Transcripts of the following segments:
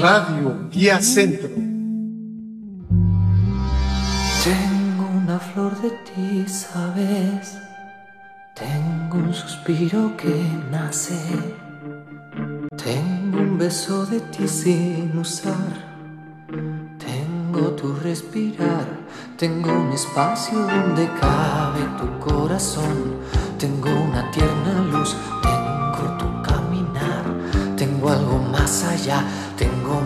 Radio Guía Centro. Tengo una flor de ti, sabes. Tengo un suspiro que nace. Tengo un beso de ti sin usar. Tengo tu respirar. Tengo un espacio donde cabe tu corazón. Tengo una tierna luz. Más allá. Tengo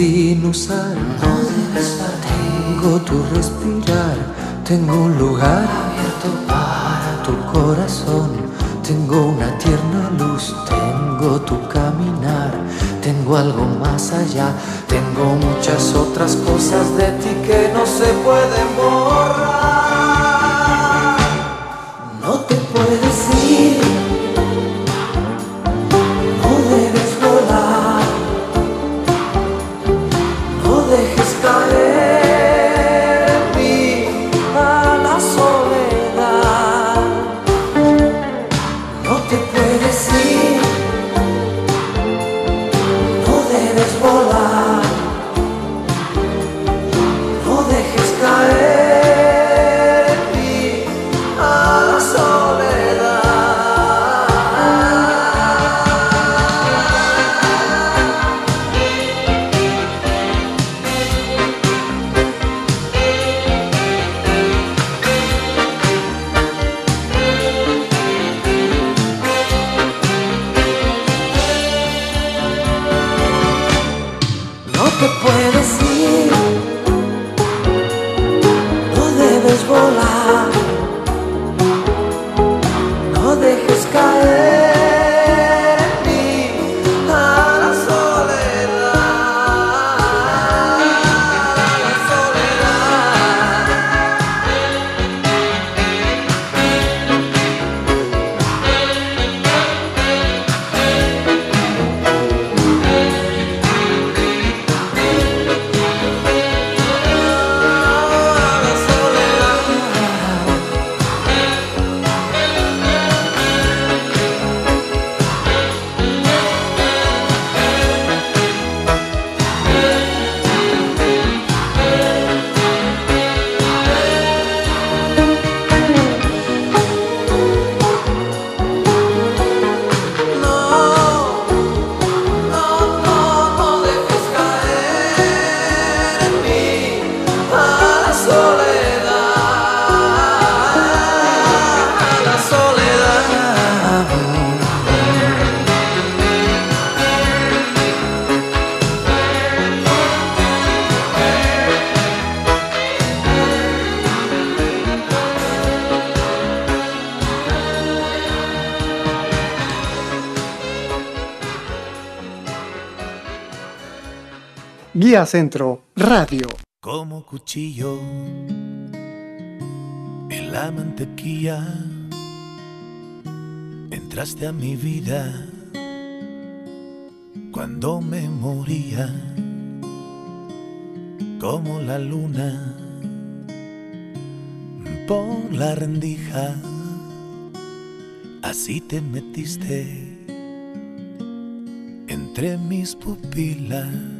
sin usar. Tengo tu respirar, tengo un lugar abierto para tu corazón. Tengo una tierna luz, tengo tu caminar, tengo algo más allá, tengo muchas otras cosas de ti que no se pueden borrar. Centro Radio. como cuchillo en la mantequilla. Entraste a mi vida cuando me moría, como la luna por la rendija. Así te metiste entre mis pupilas.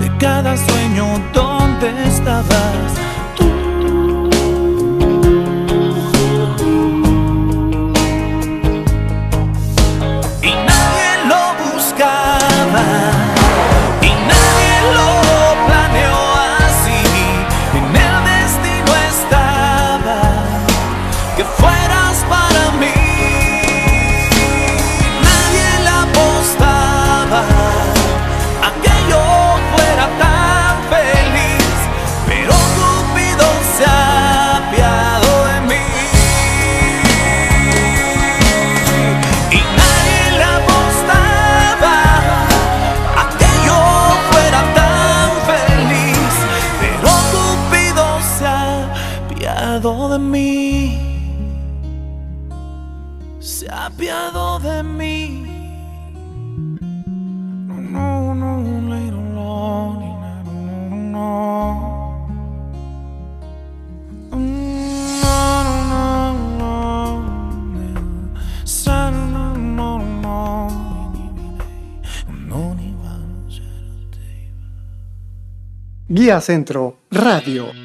de cada sueño donde estaba. Centro Radio.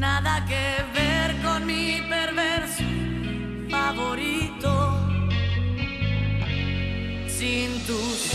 nada que ver con mi perverso favorito. Sin tus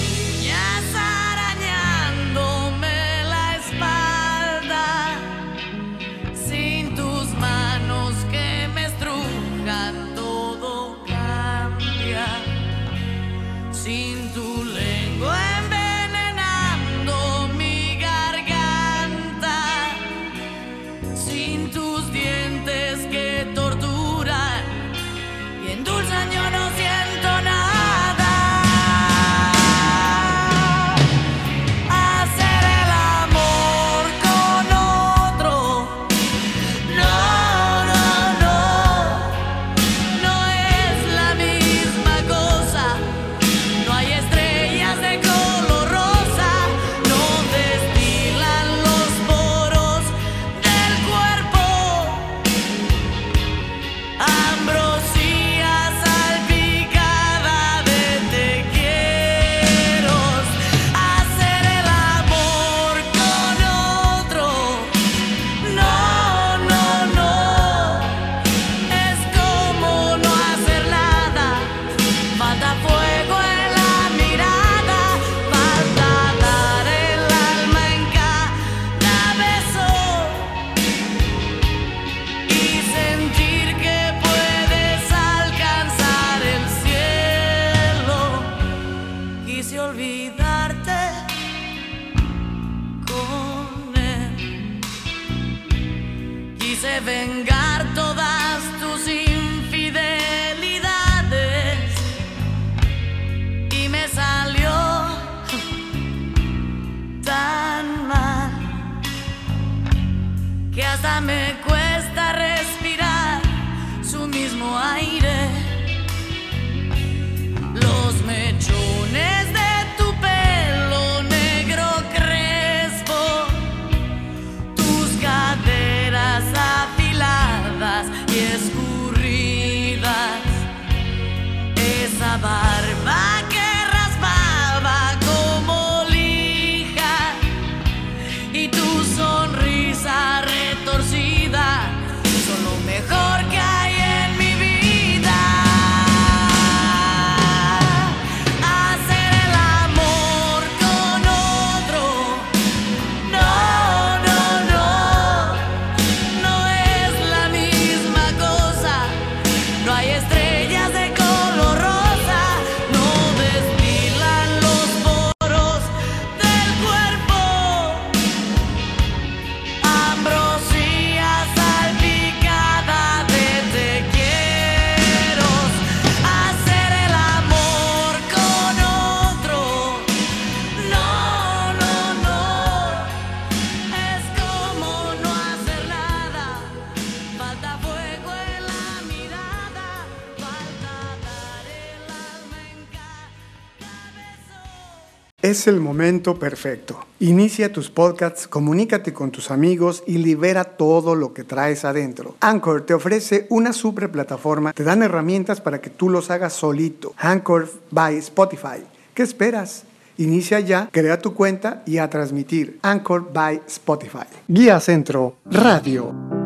es el momento perfecto. Inicia tus podcasts, comunícate con tus amigos y libera todo lo que traes adentro. Anchor te ofrece una super plataforma, te dan herramientas para que tú los hagas solito. Anchor by Spotify. ¿Qué esperas? Inicia ya, crea tu cuenta y a transmitir. Anchor by Spotify. Guía Centro Radio.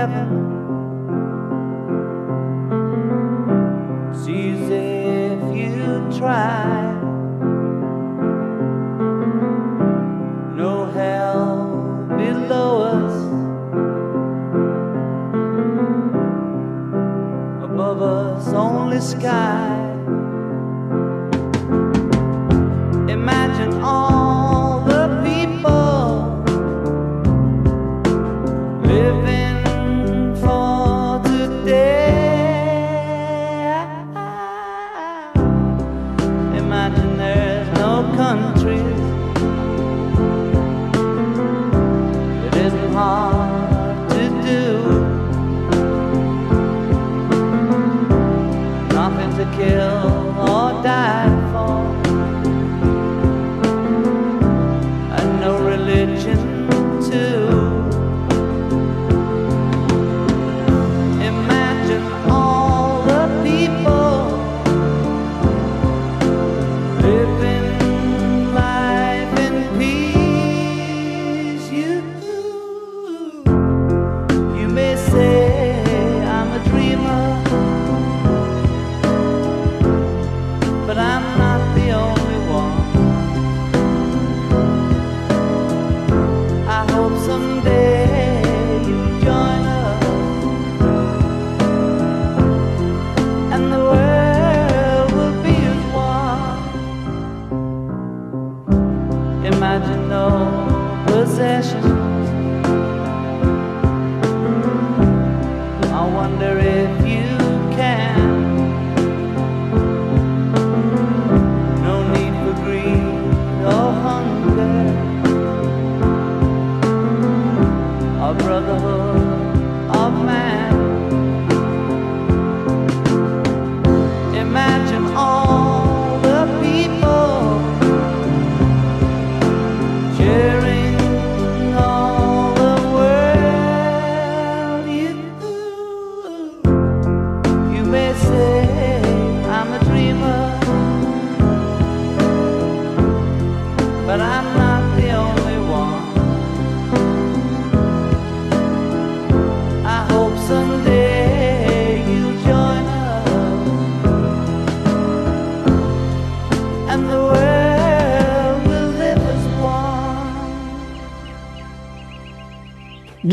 heaven. It's easy if you try. No hell below us. Above us, only sky.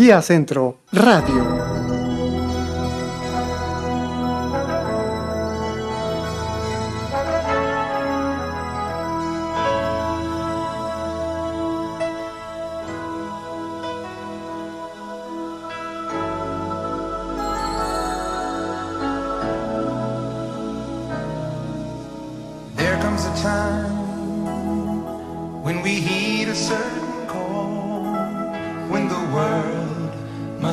Vía Centro Radio. There comes a time when we heed a certain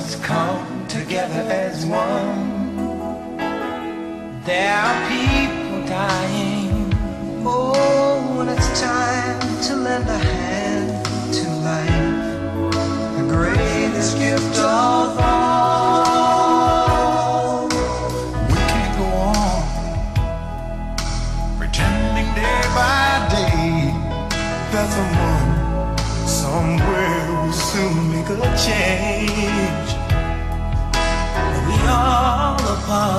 must come together as one. There are people dying. Oh, when it's time to lend a hand to life, the greatest gift of all. We can't go on pretending day by day that someone somewhere will soon make a change.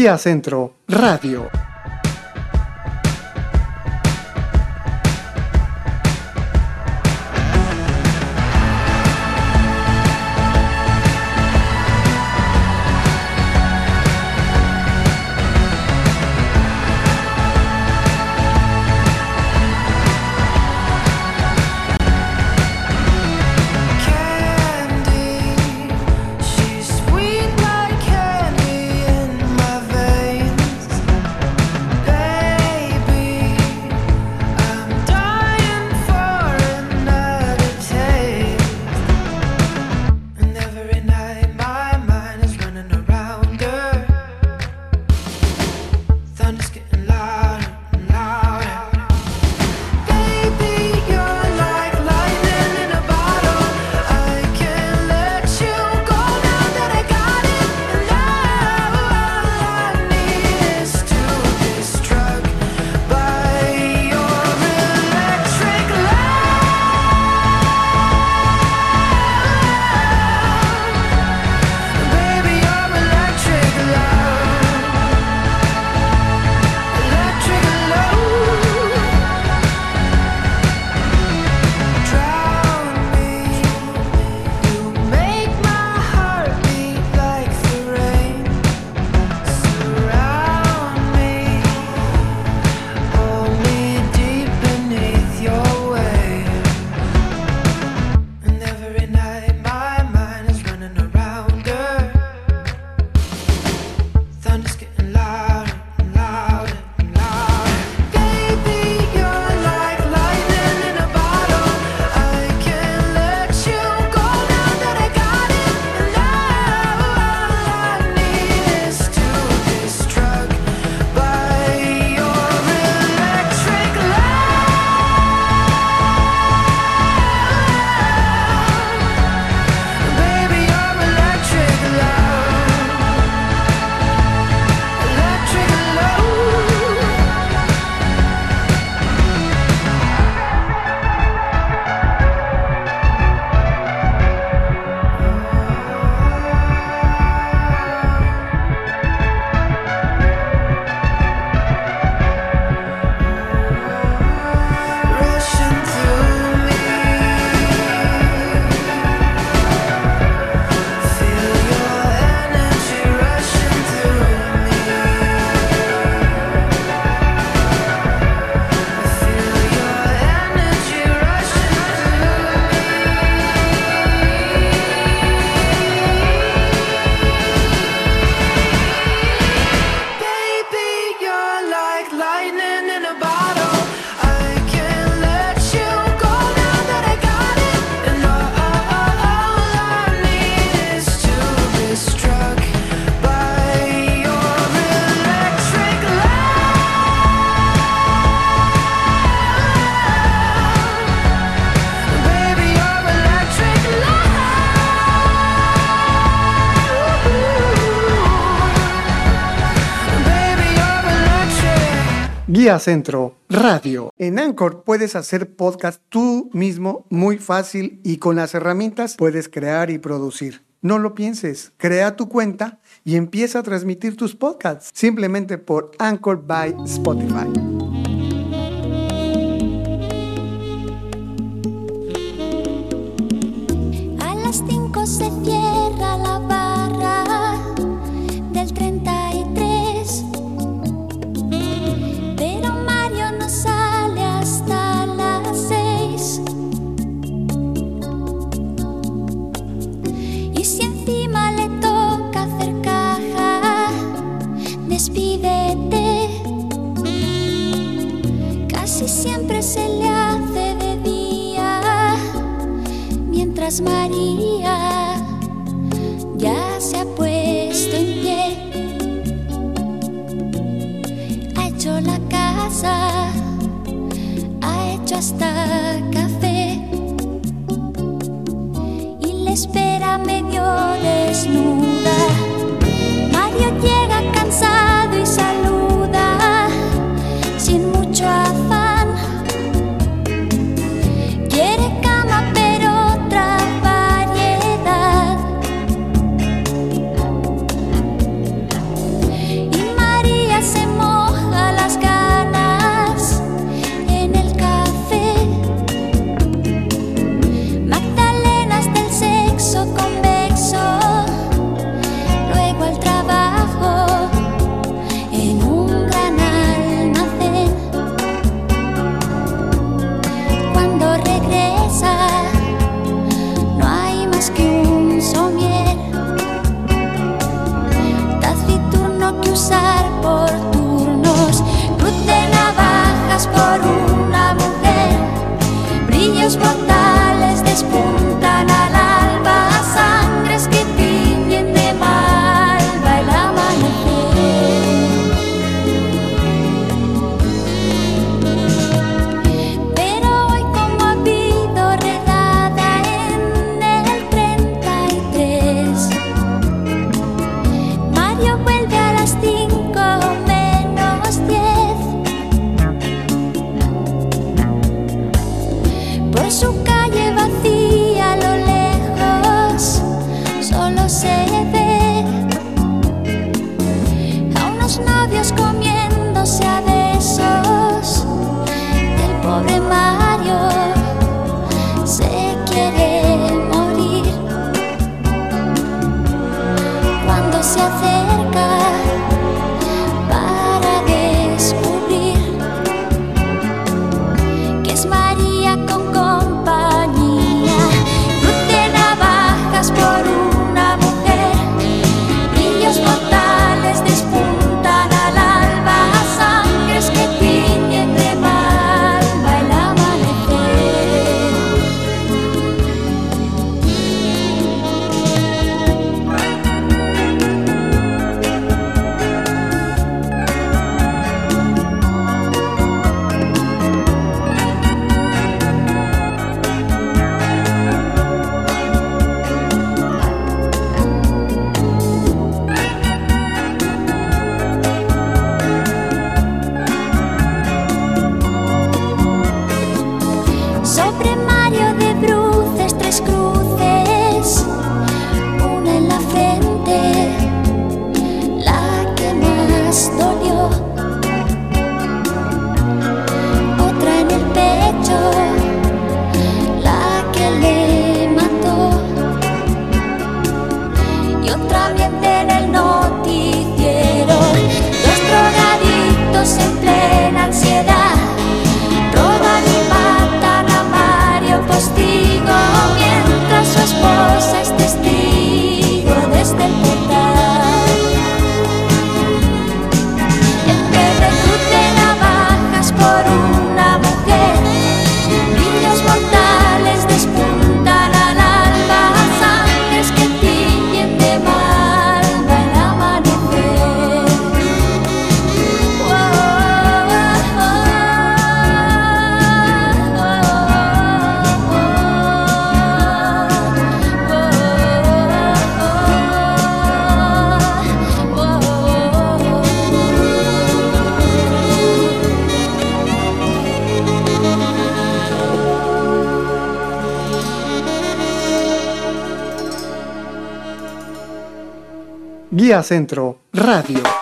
Guía Centro Radio. Centro Radio. En Anchor puedes hacer podcast tú mismo muy fácil y con las herramientas puedes crear y producir. No lo pienses, crea tu cuenta y empieza a transmitir tus podcasts simplemente por Anchor by Spotify. Estás María, ya se ha puesto en pie, ha hecho la casa, ha hecho hasta café y le espera medio desnuda. Mario llega cansado. Centro Radio.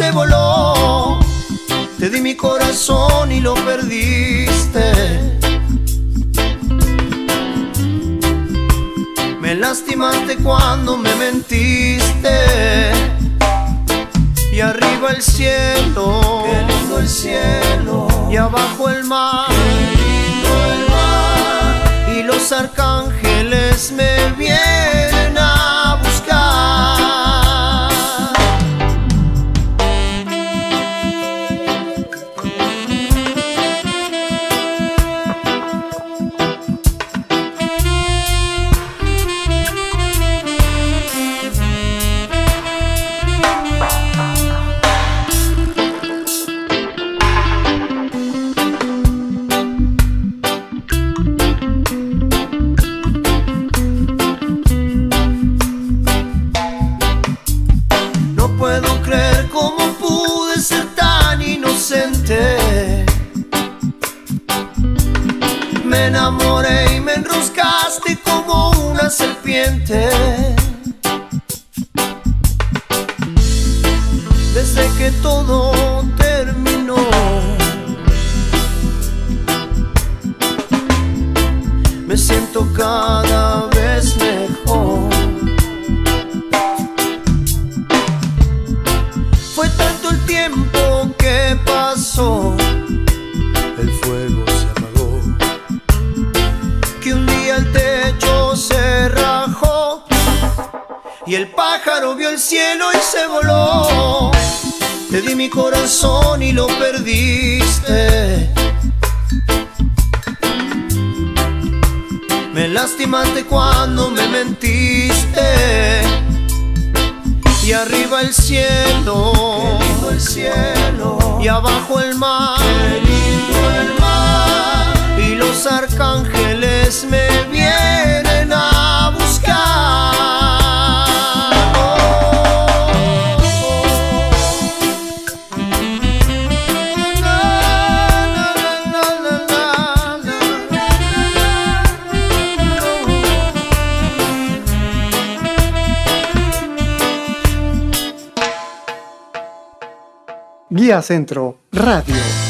se voló. Te di mi corazón y lo perdí. perdiste. Me lastimaste cuando me mentiste. Y arriba el cielo, el cielo. Y abajo el mar, el mar. Y los arcángeles me vienen a buscar. Centro Radio.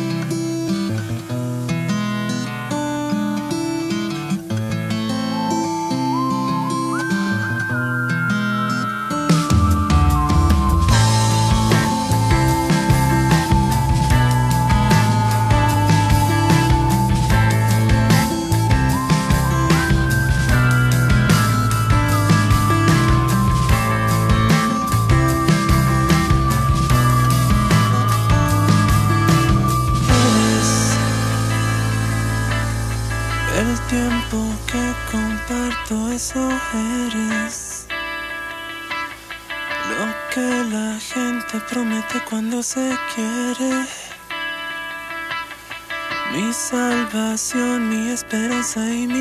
在你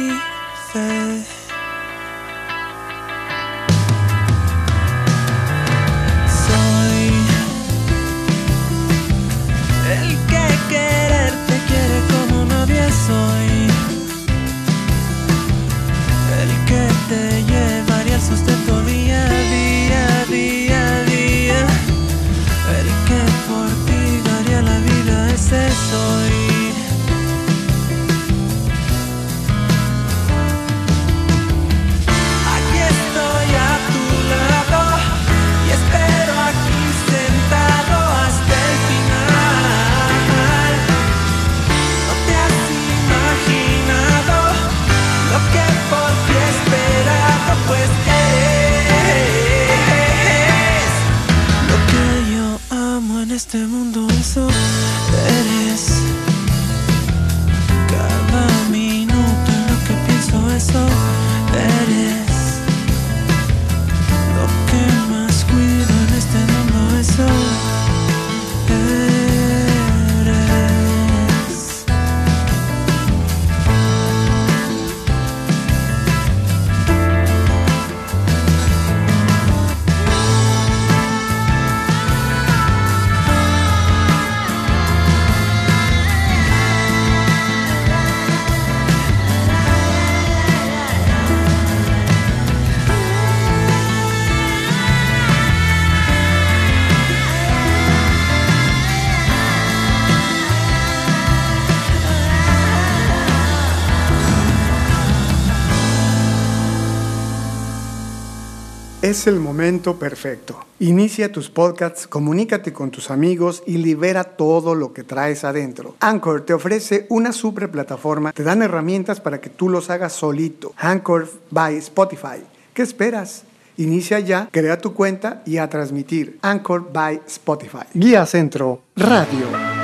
Es el momento perfecto. Inicia tus podcasts, comunícate con tus amigos y libera todo lo que traes adentro. Anchor te ofrece una super plataforma, te dan herramientas para que tú los hagas solito. Anchor by Spotify. ¿Qué esperas? Inicia ya, crea tu cuenta y a transmitir. Anchor by Spotify. Guía Centro Radio.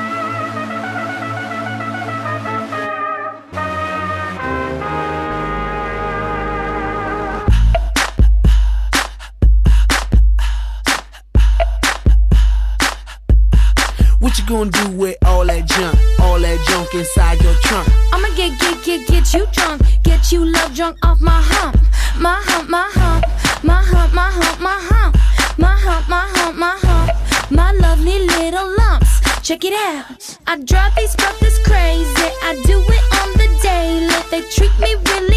Gonna do with all that junk, all that junk inside your trunk? I'ma get, get, get, get you drunk. Get you love drunk off my hump. My hump, my hump. My hump, my hump, my hump. My hump, my hump, my hump. My lovely little lumps. Check it out. I drive these brothers crazy. I do it on the daily. They treat me really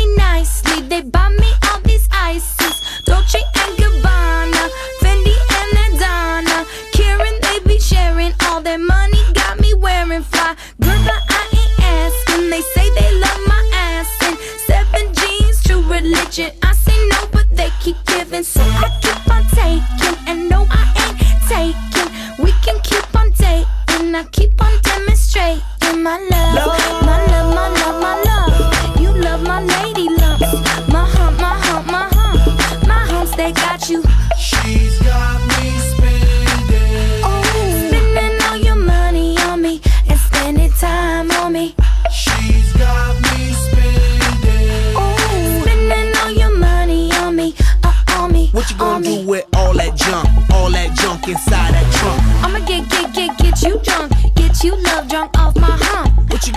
giving. So I keep on taking. And no, I ain't taking. We can keep on dating. I keep on demonstrating my love.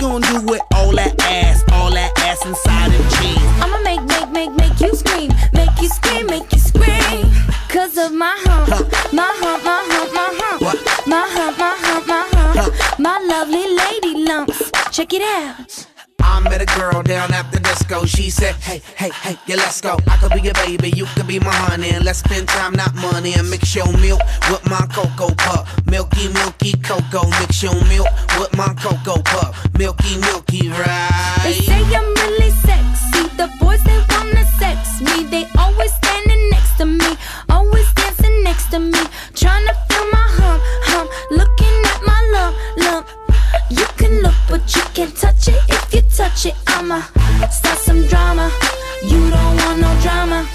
Gonna do with all that ass, all that ass inside them jeans? I'ma make, make, make, make you scream. Make you scream, make you scream. Cause of my hump. My hump, my hump, my hump. My hump, my hump, my hump. My lovely lady lumps. Check it out. I met a girl down at the disco. She said, Hey, hey, hey, yeah, let's go. I could be your baby, you could be my honey. And let's spend time, not money. And mix your milk with my cocoa pup. Milky, milky cocoa. Mix your milk with my cocoa pup. Milky, milky, They right? say I'm really sexy. The boys they wanna sex me. They always standing next to me, always dancing next to me, trying to feel my hump, hump. Looking at my lump, lump. You can look, but you can't touch it watch it, I'ma start some drama. You don't want no drama.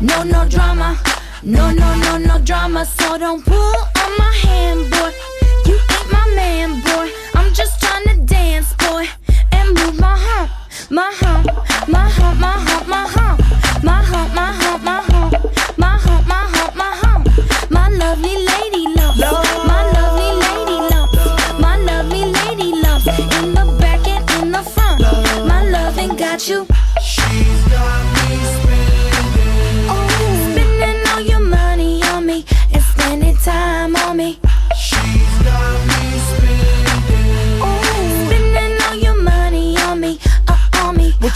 No, no drama. No, no, no, no drama. So don't pull on my hand, boy. You ain't my man, boy. I'm just trying to dance, boy And move my hump, my hump, my hump, my hump, my hump My hump, my hump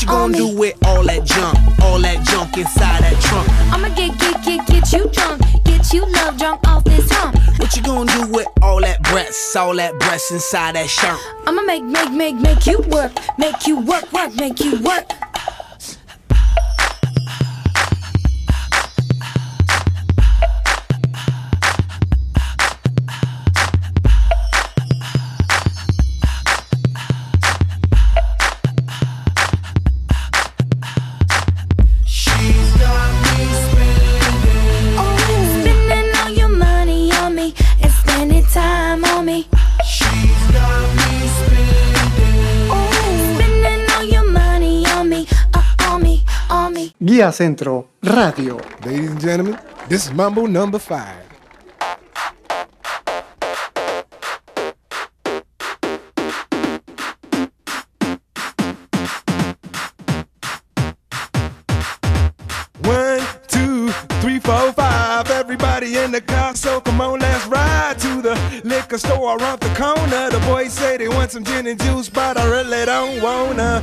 you gonna do with all that junk, all that junk inside that trunk? I'ma get, get, get, get you drunk. Get you love drunk off this hump. What you gonna do with all that breasts, all that breasts inside that shirt? I'ma make, make, make, make you work. Make you work, work, make you work. Guía Centro Radio. Ladies and gentlemen, this is Mumble number five. One, two, three, four, five. Everybody in the car, so come on, let's ride to the liquor store around the corner. The boys say they want some gin and juice, but I really don't wanna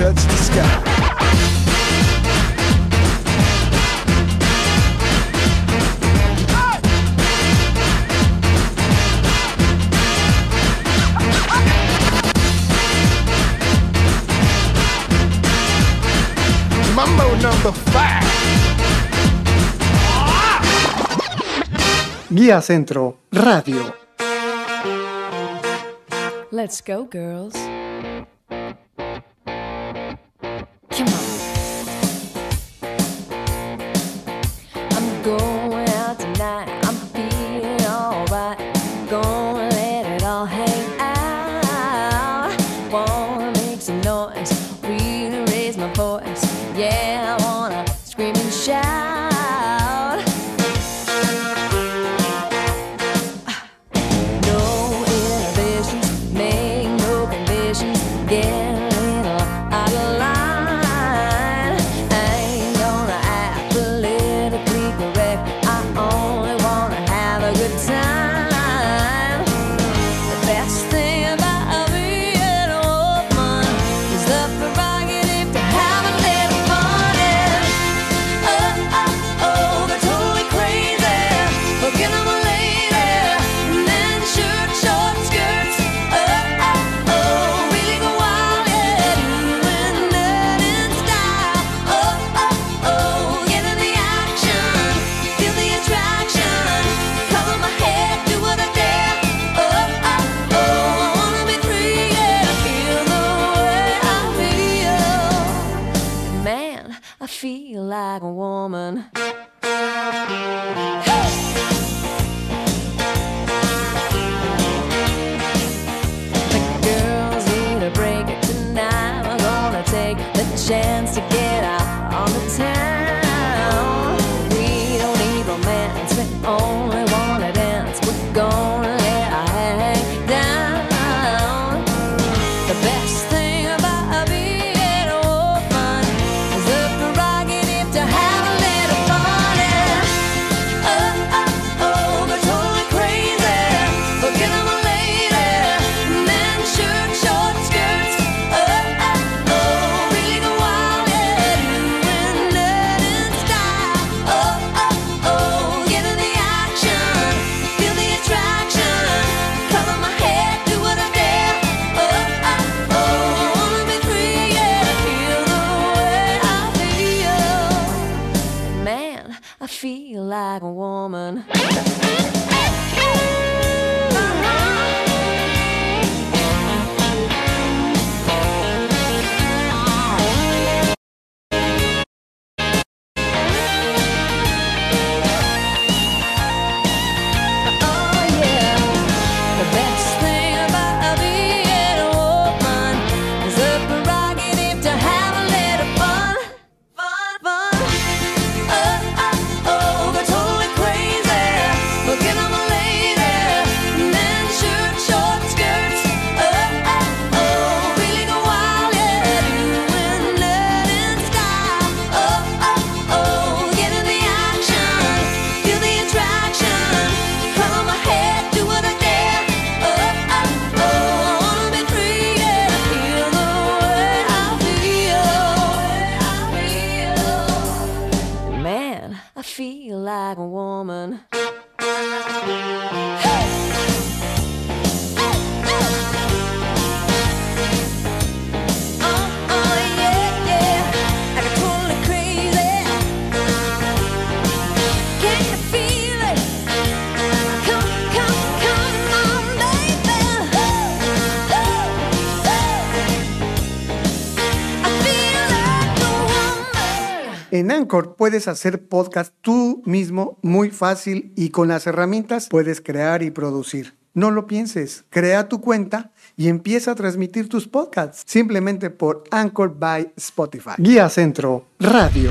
touch the sky. Mambo number five. Guía Centro Radio. Let's go, girls. Come on. Puedes hacer podcast tú mismo muy fácil y con las herramientas puedes crear y producir. No lo pienses, crea tu cuenta y empieza a transmitir tus podcasts simplemente por Anchor by Spotify. Guía Centro Radio.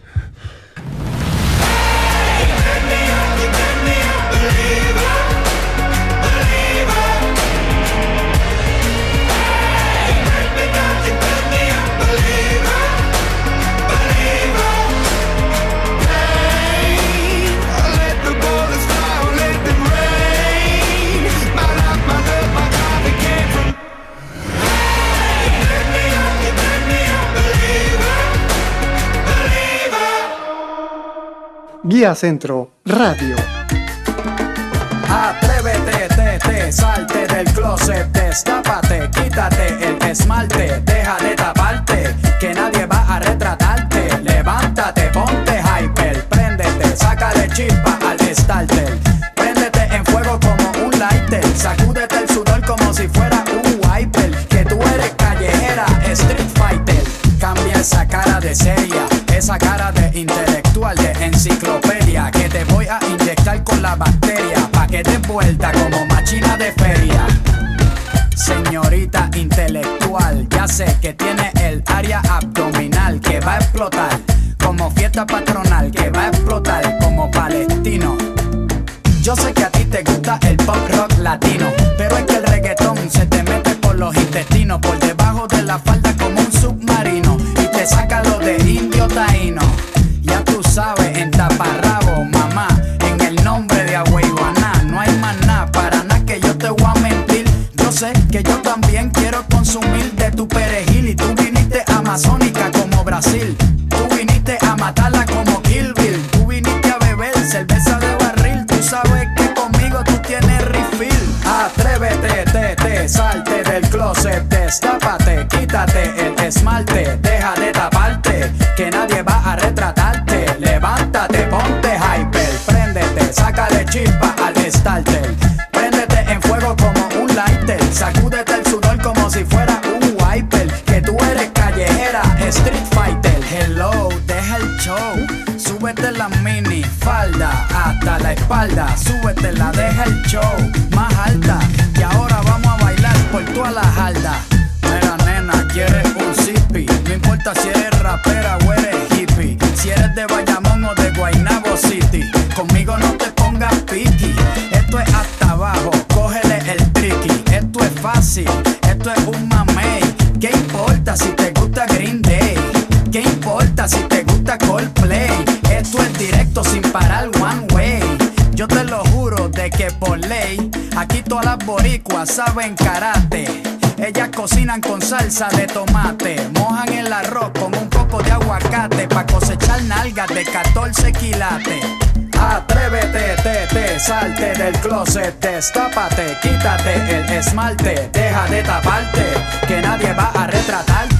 Guía Centro Radio. Atrévete, te, te, salte del closet, destápate, quítate el esmalte, deja de taparte, que nadie va a retratarte. Levántate, ponte hyper, préndete, sácale chispa al starter. Préndete en fuego como un lighter, sacúdete el sudor como si fuera a inyectar con la bacteria, pa' que te vuelta como machina de feria. Señorita intelectual, ya sé que tiene el área abdominal que va a explotar como fiesta patronal, que va a explotar como palestino. Yo sé que a ti te gusta el pop rock latino, esmalte, deja de taparte, que nadie va a retratarte. Levántate, ponte hyper, préndete, sácale chispa al starter. Préndete en fuego como un lighter, sacúdete el sudor como si fuera un wiper. Que tú eres callejera, street fighter. Hello, deja el show, súbete la mini falda hasta la espalda, súbete la deja el show eres hippie, si eres de Bayamón o de Guaynabo City, conmigo no te pongas piqui, esto es hasta abajo, cógele el tricky, esto es fácil, esto es un mamey, ¿qué importa si te gusta Green Day? ¿Qué importa si te gusta Coldplay? Esto es directo sin parar one way. Yo te lo juro de que por ley, aquí todas las boricuas saben karate. Ellas cocinan con salsa de tomate, mojan el arroz con un de aguacate pa' cosechar nalgas de 14 quilates. Atrévete, te, te, salte del closet, destápate, quítate el esmalte, deja de taparte, que nadie va a retratarte.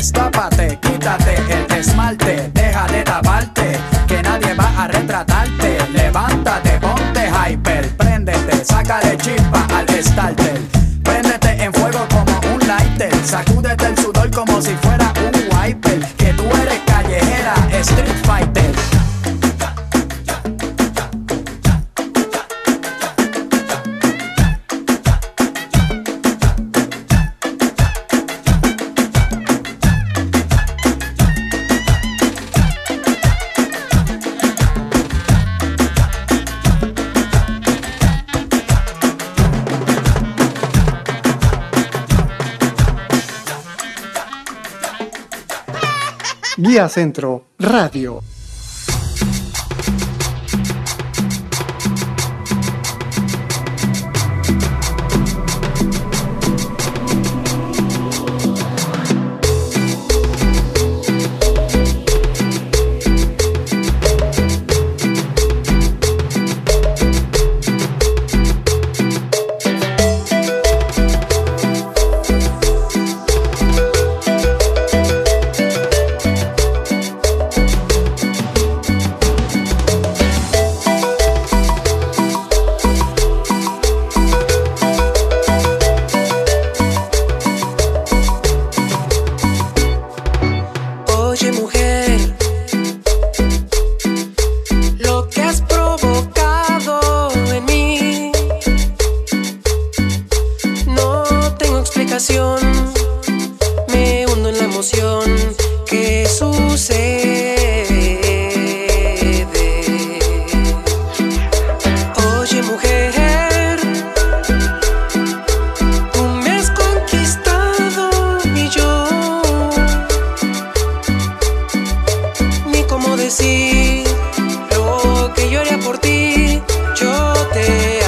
Destápate, quítate el esmalte, deja de taparte, que nadie va a retratarte. Levántate, ponte hyper, préndete, sácale chispa al starter. Centro Radio. Decir lo que yo por ti. Yo te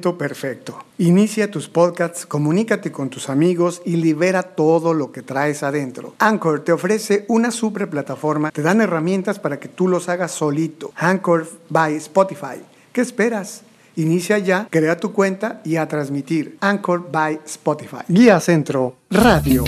perfecto. Inicia tus podcasts, comunícate con tus amigos y libera todo lo que traes adentro. Anchor te ofrece una super plataforma, te dan herramientas para que tú los hagas solito. Anchor by Spotify. ¿Qué esperas? Inicia ya, crea tu cuenta y a transmitir. Anchor by Spotify. Guía Centro Radio.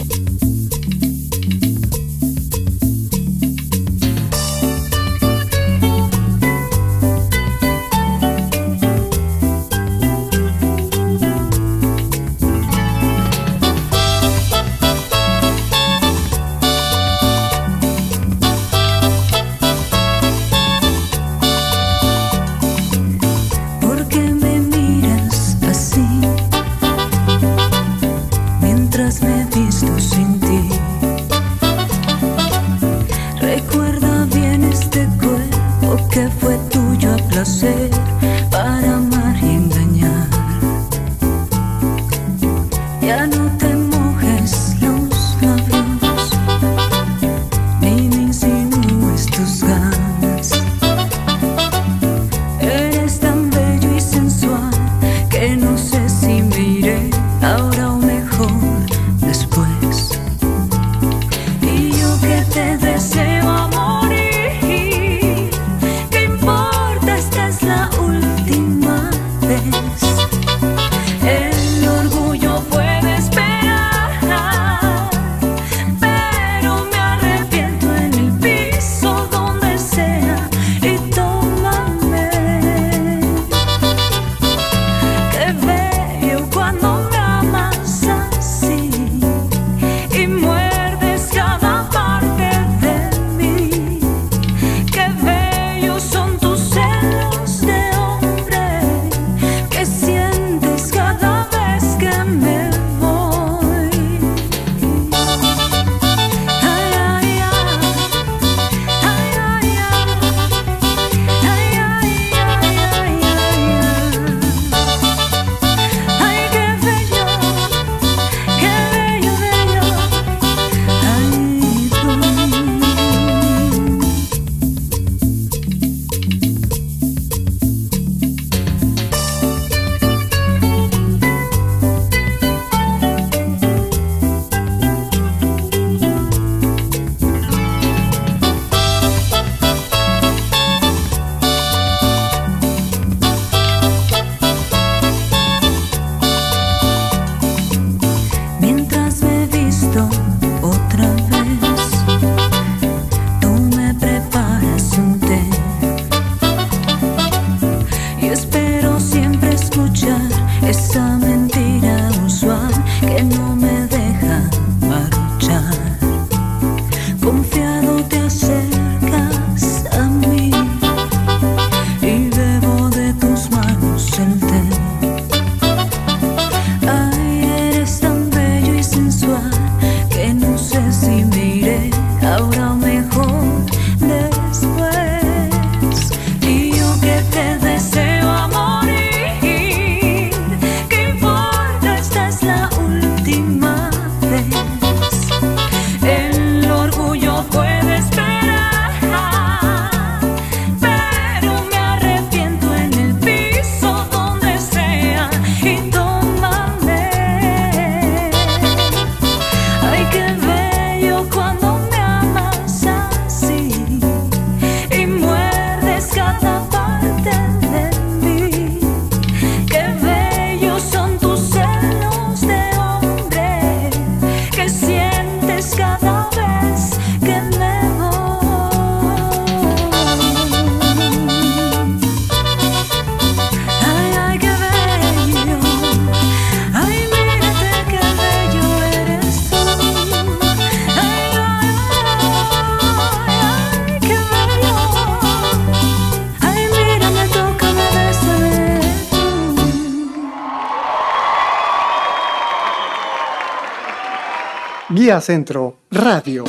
Centro Radio.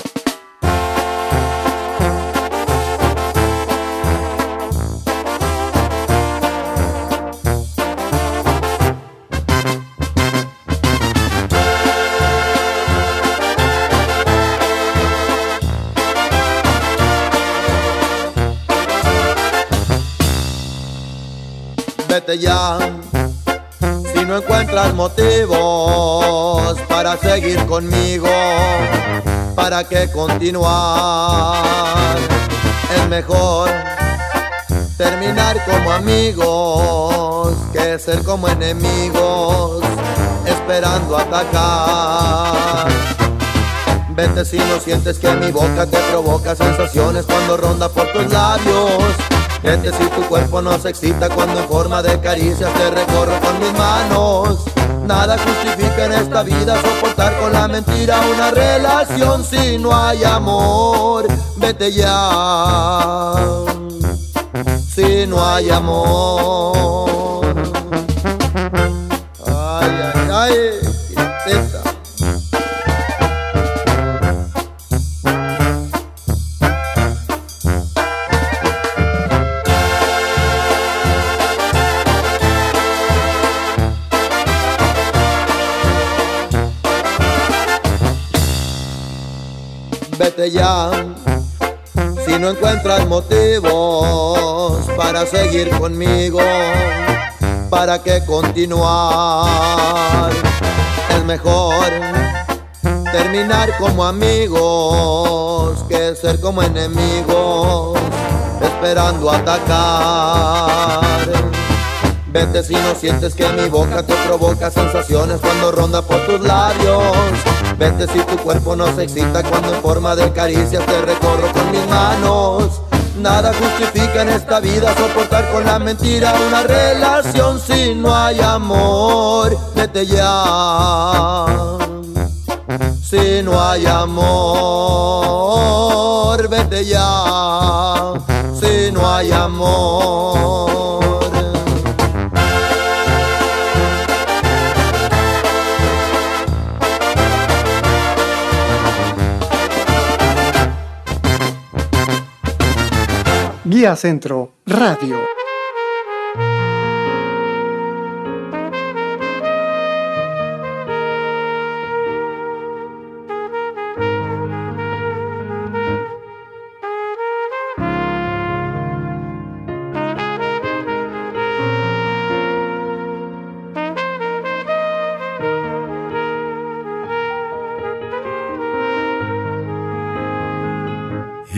Vete ya, si no encuentras motivos para seguir conmigo, ¿para qué continuar? Es mejor terminar como amigos que ser como enemigos, esperando atacar. Vete si no sientes que mi boca te provoca sensaciones cuando ronda por tus labios. Vete si tu cuerpo no se excita cuando en forma de caricias te recorro con mis manos. Nada justifica en esta vida soportar con la mentira una relación si no hay amor. Vete ya. Si no hay amor. Ya. Si no encuentras motivos para seguir conmigo, ¿para qué continuar? Es mejor terminar como amigos que ser como enemigos, esperando atacar. Vete si no sientes que mi boca te provoca sensaciones cuando ronda por tus labios. Vete si tu cuerpo no se excita cuando en forma de caricias te recorro con mis manos. Nada justifica en esta vida soportar con la mentira una relación si no hay amor. Vete ya. Si no hay amor, vete ya. Si no hay amor. Guía Centro Radio.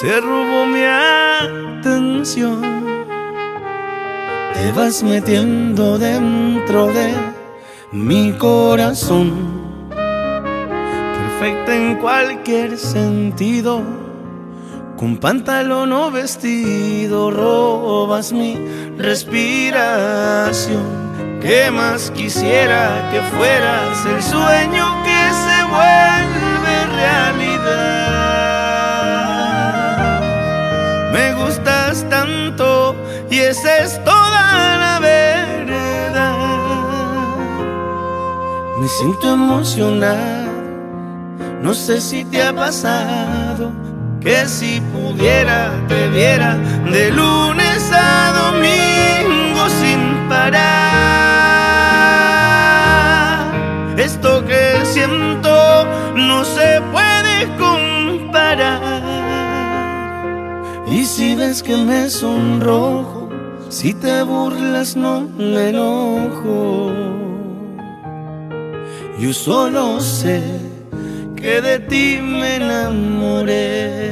se robó mi atención. Te vas metiendo dentro de mi corazón, perfecta en cualquier sentido. Con pantalón o vestido robas mi respiración. ¿Qué más quisiera que fueras el sueño que se vuelve realidad? Tanto y esa es toda la verdad. Me siento emocionado, no sé si te ha pasado que si pudiera te viera de lunes a domingo sin parar. Esto que siento Y si ves que me sonrojo, si te burlas no me enojo. Yo solo sé que de ti me enamoré.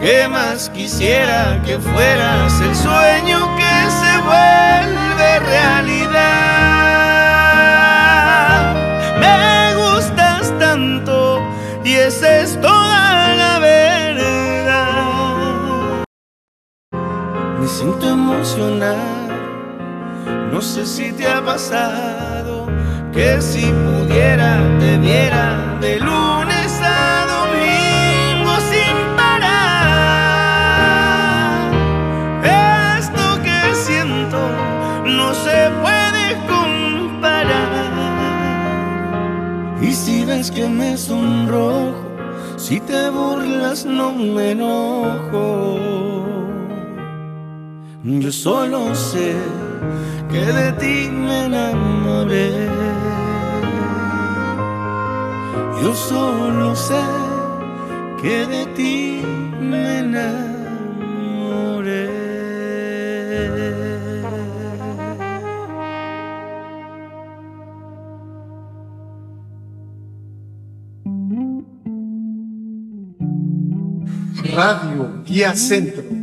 ¿Qué más quisiera que fueras el sueño que se vuelve realidad? Me gustas tanto y esa es toda la verdad. Me siento emocional, no sé si te ha pasado que si pudiera te viera de luz que me sonrojo, si te burlas no me enojo. Yo solo sé que de ti me enamoré. Yo solo sé que de ti me enamoré. Radio Guía Centro.